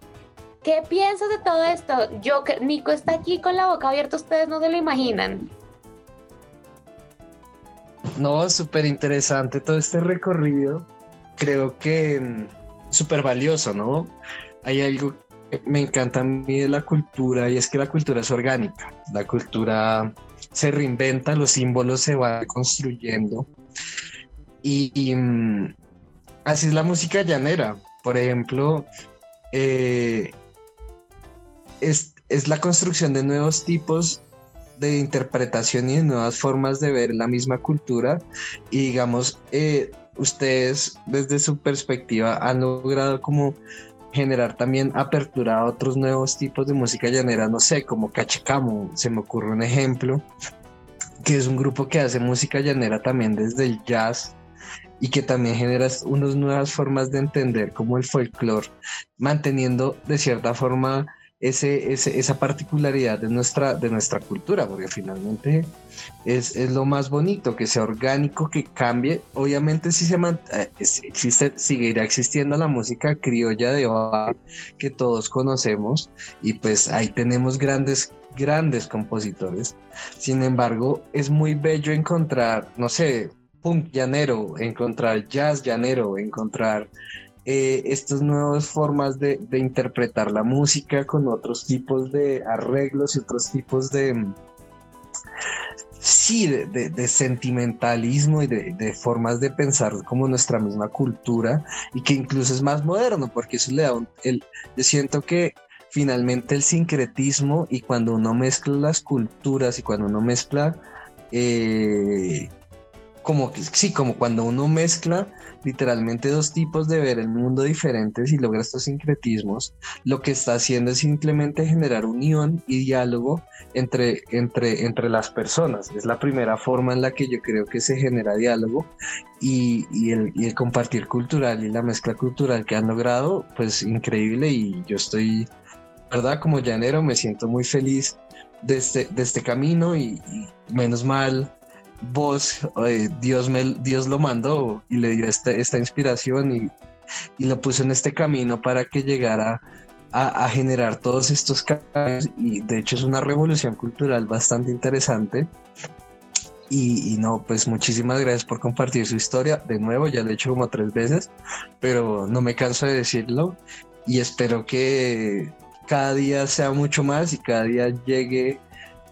¿qué piensas de todo esto? Yo, que Nico está aquí con la boca abierta, ustedes no se lo imaginan. No, súper interesante todo este recorrido. Creo que mm, súper valioso, ¿no? Hay algo que me encanta a mí de la cultura y es que la cultura es orgánica. La cultura se reinventa, los símbolos se van construyendo. Y, mm, así es la música llanera. Por ejemplo, eh, es, es la construcción de nuevos tipos de interpretación y de nuevas formas de ver la misma cultura y digamos eh, ustedes desde su perspectiva han logrado como generar también apertura a otros nuevos tipos de música llanera, no sé, como Cachecamo, se me ocurre un ejemplo, que es un grupo que hace música llanera también desde el jazz y que también genera unas nuevas formas de entender como el folclore, manteniendo de cierta forma ese, esa particularidad de nuestra, de nuestra cultura, porque finalmente es, es, lo más bonito, que sea orgánico, que cambie. Obviamente si se eh, existe, seguirá existiendo la música criolla de hoy que todos conocemos y pues ahí tenemos grandes grandes compositores. Sin embargo, es muy bello encontrar, no sé, punk llanero, encontrar jazz llanero, encontrar eh, estas nuevas formas de, interpretar la música con otros tipos de arreglos y otros tipos de, sí, de, sentimentalismo y de, formas de pensar como nuestra misma cultura y que incluso es más moderno porque eso le da un, el, yo siento que finalmente el sincretismo y cuando uno mezcla las culturas y cuando uno mezcla eh, como sí, como cuando uno mezcla literalmente dos tipos de ver el mundo diferentes y logra estos sincretismos, lo que está haciendo es simplemente generar unión y diálogo entre, entre, entre las personas. Es la primera forma en la que yo creo que se genera diálogo y, y, el, y el compartir cultural y la mezcla cultural que han logrado, pues increíble y yo estoy, ¿verdad? Como llanero me siento muy feliz de este, de este camino y, y menos mal vos, eh, Dios, me, Dios lo mandó y le dio este, esta inspiración y, lo puso en este camino para que llegara a, generar todos estos cambios y de hecho es una revolución cultural bastante interesante. Y, no, pues muchísimas gracias por compartir su historia. De nuevo, ya lo he hecho como tres veces, pero no me canso de decirlo y espero que cada día sea mucho más y cada día llegue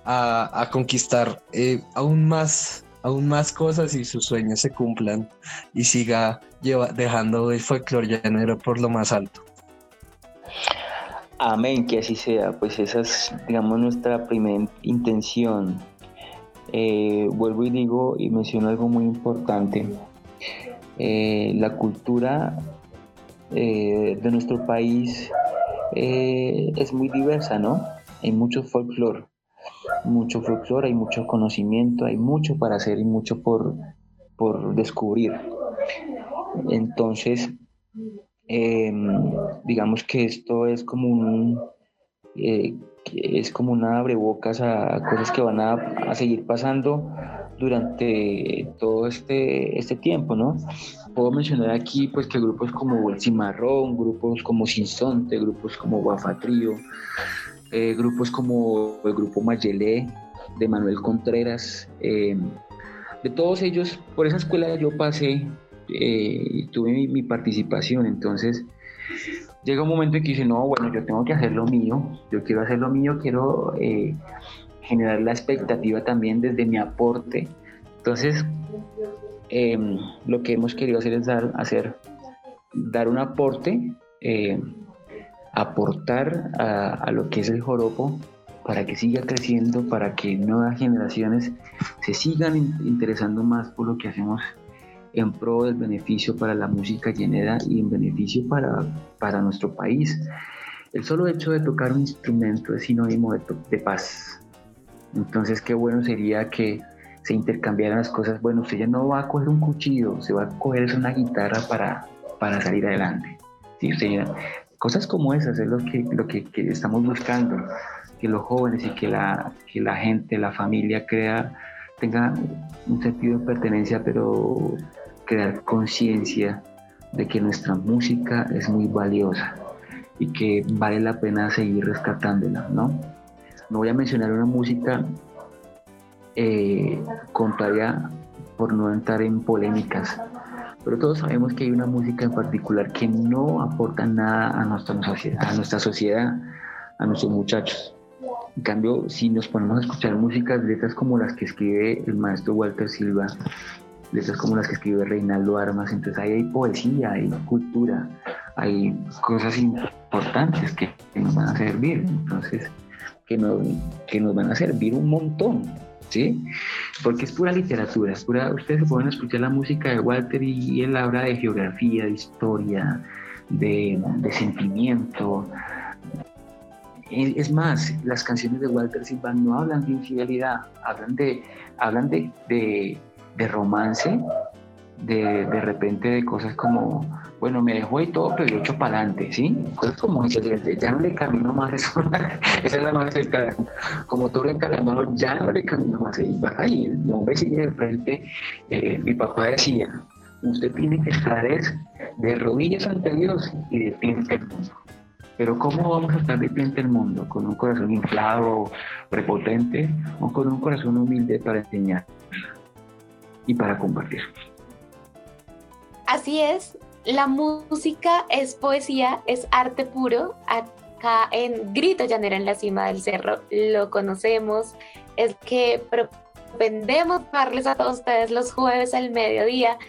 a, conquistar eh, aún más aún más cosas y sus sueños se cumplan y siga dejando el folclore llanero por lo más alto. Amén, que así sea. Pues esa es, digamos, nuestra primera intención. Eh, vuelvo y digo y menciono algo muy importante. Eh, la cultura de nuestro país es muy diversa, ¿no? Hay mucho folclore mucho folclore, hay mucho conocimiento, hay mucho para hacer y mucho por, por descubrir. Entonces, em, digamos que esto es como un eh, es como una abrebocas a cosas que van a, a, seguir pasando durante todo este, este tiempo, ¿no? Puedo mencionar aquí pues que grupos como El Cimarrón, grupos como Sinsonte, grupos como Guafatrío, eh, grupos como el grupo Mayelé de Manuel Contreras. Eh, de todos ellos, por esa escuela yo pasé eh, y tuve mi, participación. Entonces, llega un momento en que dice, no, bueno, yo tengo que hacer lo mío, yo quiero hacer lo mío, quiero generar la expectativa también desde mi aporte. Entonces, lo que hemos querido hacer es dar, hacer, dar un aporte aportar a, lo que es el joropo para que siga creciendo, para que nuevas generaciones se sigan interesando más por lo que hacemos en pro del beneficio para la música llanera y en beneficio para, para nuestro país. El solo hecho de tocar un instrumento es sinónimo de, de paz. Entonces, qué bueno sería que se intercambiaran las cosas. Bueno, usted ya no va a coger un cuchillo, se va a coger una guitarra para, para salir adelante. ¿Sí? Usted Cosas como esas es lo que, lo que, estamos buscando, que los jóvenes y que la, que la gente, la familia crea, tenga un sentido de pertenencia, pero crear conciencia de que nuestra música es muy valiosa y que vale la pena seguir rescatándola, ¿no? No voy a mencionar una música eh, contraria por no entrar en polémicas, pero todos sabemos que hay una música en particular que no aporta nada a nuestra sociedad, a, nuestra sociedad, a nuestros muchachos. En cambio, si nos ponemos a escuchar músicas, letras como las que escribe el maestro Walter Silva, letras como las que escribe Reinaldo Armas, entonces ahí hay poesía, hay cultura, hay cosas importantes que, nos van a servir, entonces, que que nos van a servir un montón. ¿Sí? Porque es pura literatura, es pura, ustedes pueden escuchar la música de Walter y, él habla de geografía, de historia, de, sentimiento. Es más, las canciones de Walter Silva no hablan de infidelidad, hablan de, hablan de, de romance, de, de repente de cosas como, bueno, me dejó y todo, pero yo echo para adelante, ¿sí? Cosas como excelente, ya no le camino más eso, (laughs) esa es la más cercana, como todo encaramado, ya no le camino más, y va ahí, el sigue de frente, eh, mi papá decía, usted tiene que estar de rodillas ante Dios y de pie ante mundo. Pero ¿cómo vamos a estar de pie ante mundo? ¿Con un corazón inflado, prepotente o con un corazón humilde para enseñar y para compartir? Así es, la música es poesía, es arte puro. Acá en Grito Llanera en la cima del cerro lo conocemos, es que propendemos darles a todos ustedes los jueves al mediodía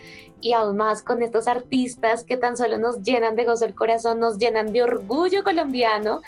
y aún más con estos artistas que tan solo nos llenan de gozo el corazón, nos llenan de orgullo colombiano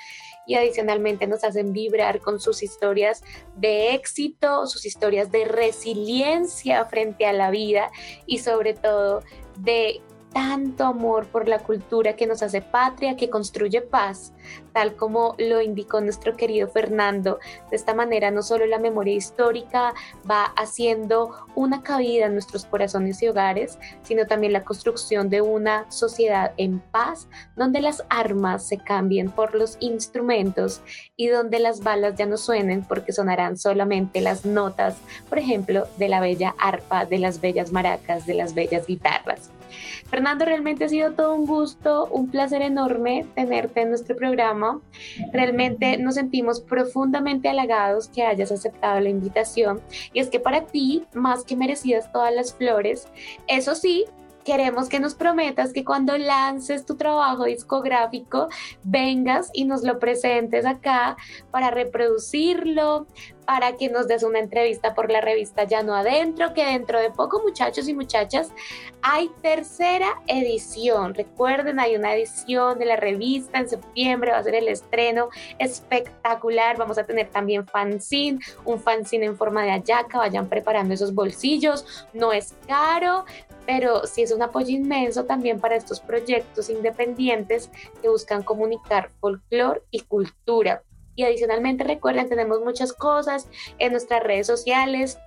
y adicionalmente nos hacen vibrar con sus historias de éxito, sus historias de resiliencia frente a la vida y sobre todo de tanto amor por la cultura que nos hace patria, que construye paz, tal como lo indicó nuestro querido Fernando. De esta manera no solo la memoria histórica va haciendo una cabida en nuestros corazones y hogares, sino también la construcción de una sociedad en paz, donde las armas se cambien por los instrumentos y donde las balas ya no suenen porque sonarán solamente las notas, por ejemplo, de la bella arpa, de las bellas maracas, de las bellas guitarras. Fernando, realmente ha sido todo un gusto, un placer enorme tenerte en nuestro programa. Realmente nos sentimos profundamente halagados que hayas aceptado la invitación. Y es que para ti, más que merecidas todas las flores, eso sí, queremos que nos prometas que cuando lances tu trabajo discográfico vengas y nos lo presentes acá para reproducirlo, para que nos des una entrevista por la revista Ya No Adentro, que dentro de poco muchachos y muchachas hay tercera edición. Recuerden, hay una edición de la revista en septiembre, va a ser el estreno espectacular. Vamos a tener también fanzine, un fanzine en forma de ayaca, vayan preparando esos bolsillos, no es caro, pero sí es un apoyo inmenso también para estos proyectos independientes que buscan comunicar folclore y cultura. Y adicionalmente recuerden, tenemos muchas cosas en nuestras redes sociales,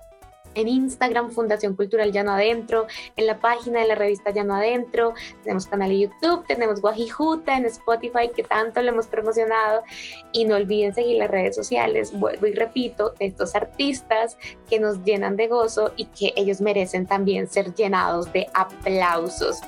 en Instagram, Fundación Cultural Llano Adentro, en la página de la revista Llano Adentro, tenemos canal de YouTube, tenemos Guajijuta en Spotify que tanto lo hemos promocionado. Y no olviden seguir las redes sociales, vuelvo y repito, estos artistas que nos llenan de gozo y que ellos merecen también ser llenados de aplausos.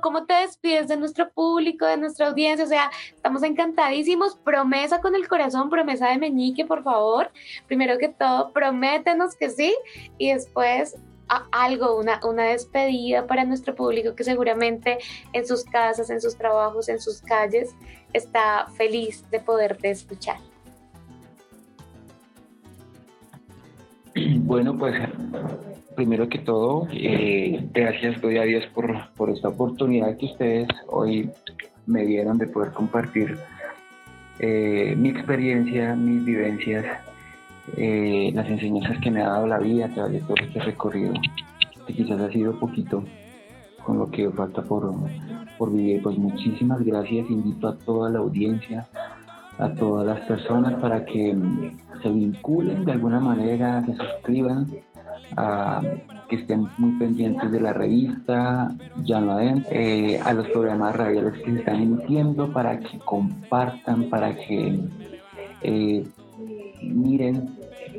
¿Cómo te despides de nuestro público, de nuestra audiencia? O sea, estamos encantadísimos. Promesa con el corazón, promesa de meñique, por favor. Primero que todo, prométenos que sí y después algo, una, una despedida para nuestro público que seguramente en sus casas, en sus trabajos, en sus calles, está feliz de poderte escuchar. Bueno, pues primero que todo, eh, gracias a Dios por, esta oportunidad que ustedes hoy me dieron de poder compartir eh, mi experiencia, mis vivencias, eh, las enseñanzas que me ha dado la vida a través de todo este recorrido, que quizás ha sido poquito con lo que falta por, por vivir. Pues muchísimas gracias, invito a toda la audiencia, a todas las personas para que se vinculen de alguna manera, se suscriban a que estén muy pendientes de la revista, ya no eh, a los programas radiales que se están emitiendo, para que compartan, para que eh, miren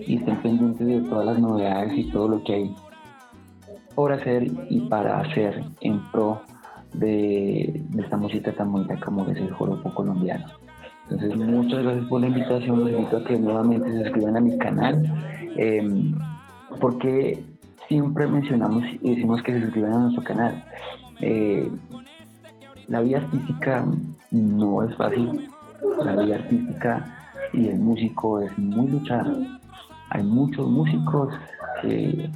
y estén pendientes de todas las novedades y todo lo que hay por hacer y para hacer en pro de, esta música tan bonita como es el joropo colombiano. Entonces, muchas gracias por la invitación. Los invito a que nuevamente se suscriban a mi canal. Em, porque siempre mencionamos y decimos que se suscriban a nuestro canal. Eh, la vida artística no es fácil. La vida artística y el músico es muy luchado. Hay muchos músicos que,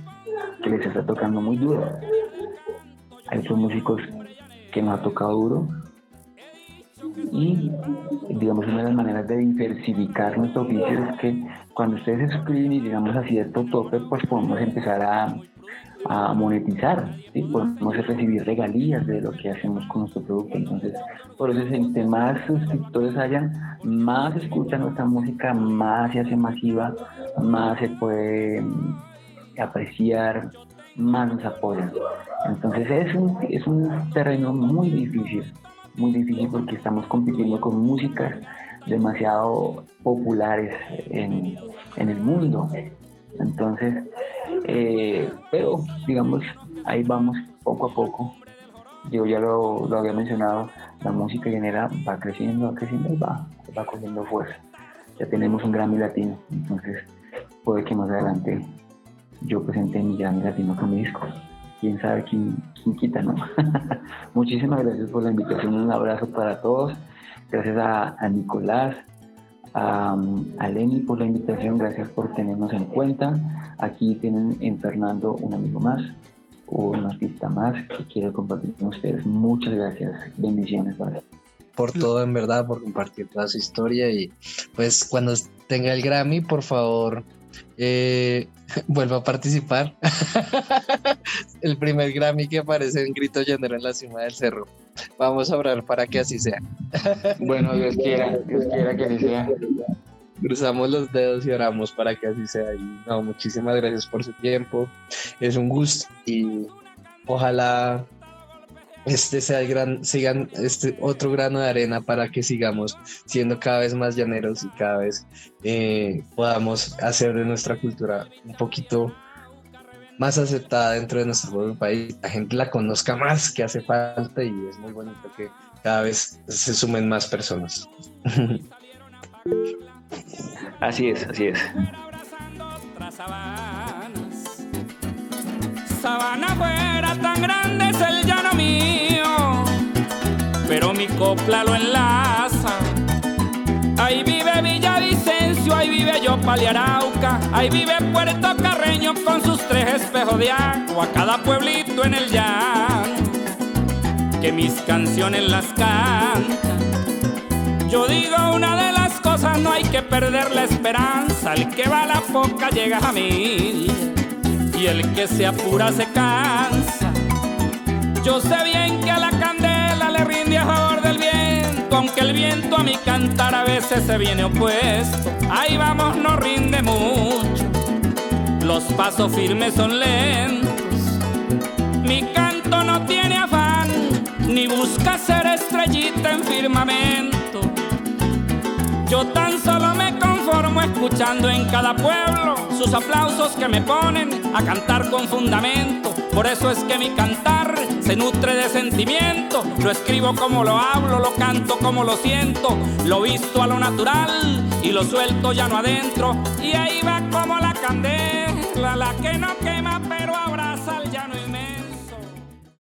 les está tocando muy duro. Hay otros músicos que no ha tocado duro. Y digamos, una de las maneras de diversificar nuestro oficio es que cuando ustedes se suscriben y llegamos a cierto tope, pues podemos empezar a, monetizar, ¿sí? podemos recibir regalías de lo que hacemos con nuestro producto. Entonces, por eso, entre más suscriptores hayan, más escuchan nuestra música, más se hace masiva, más se puede mm, apreciar, más nos apoyan. Entonces es un, es un terreno muy difícil, muy difícil porque estamos compitiendo con músicas demasiado populares en, en el mundo. Entonces, eh, pero digamos, ahí vamos poco a poco. Yo ya lo, lo, había mencionado, la música genera va creciendo, va creciendo y va, va cogiendo fuerza. Ya tenemos un Grammy Latino, entonces puede que más adelante yo presente mi Grammy Latino con mi disco. Quién sabe quién, quién quita, ¿no? (laughs) Muchísimas gracias por la invitación, un abrazo para todos. Gracias a, Nicolás, a, a, Lenny por la invitación, gracias por tenernos en cuenta. Aquí tienen en Fernando un amigo más, un artista más que quiere compartir con ustedes. Muchas gracias, bendiciones para por todo en verdad, por compartir toda su historia y pues cuando tenga el Grammy, por favor, eh, (laughs) vuelva a participar. (laughs) el primer Grammy que aparece en Grito Llanero en la cima del cerro. Vamos a orar para que así sea. bueno, Dios quiera, Dios quiera que así sea. Cruzamos los dedos y oramos para que así sea. Y, no, muchísimas gracias por su tiempo. Es un gusto y ojalá este sea el gran, sigan este otro grano de arena para que sigamos siendo cada vez más llaneros y cada vez eh, podamos hacer de nuestra cultura un poquito más aceptada dentro de nuestro país, la gente la conozca más que hace falta y es muy bonito que cada vez se sumen más personas. así es, así es. Sabana fuera tan grande es el llano mío, pero mi copla lo enlaza. Ahí vive Villavicencio, ahí vive yo Paliarauca, ahí vive Puerto Carreño con sus tres espejos de agua, cada pueblito en el llano, que mis canciones las cantan. Yo digo una de las cosas, no hay que perder la esperanza, el que va a la poca llega a mí y el que se apura se cansa. Yo sé bien que a la candela le rinde a favor del viento, aunque el viento a mi cantar a veces se viene opuesto. Ahí vamos, no rinde mucho, los pasos firmes son lentos. Mi canto no tiene afán, ni busca ser estrellita en firmamento. Yo tan solo me conformo escuchando en cada pueblo sus aplausos que me ponen a cantar con fundamento. Por eso es que mi cantar se nutre de sentimiento. Lo escribo como lo hablo, lo canto como lo siento. Lo visto a lo natural y lo suelto ya no adentro. Y ahí va como la candela, la que no quema pero abraza